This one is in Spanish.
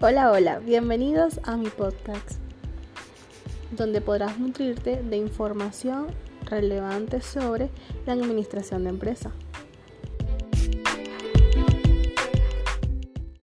Hola, hola, bienvenidos a mi podcast, donde podrás nutrirte de información relevante sobre la administración de empresa.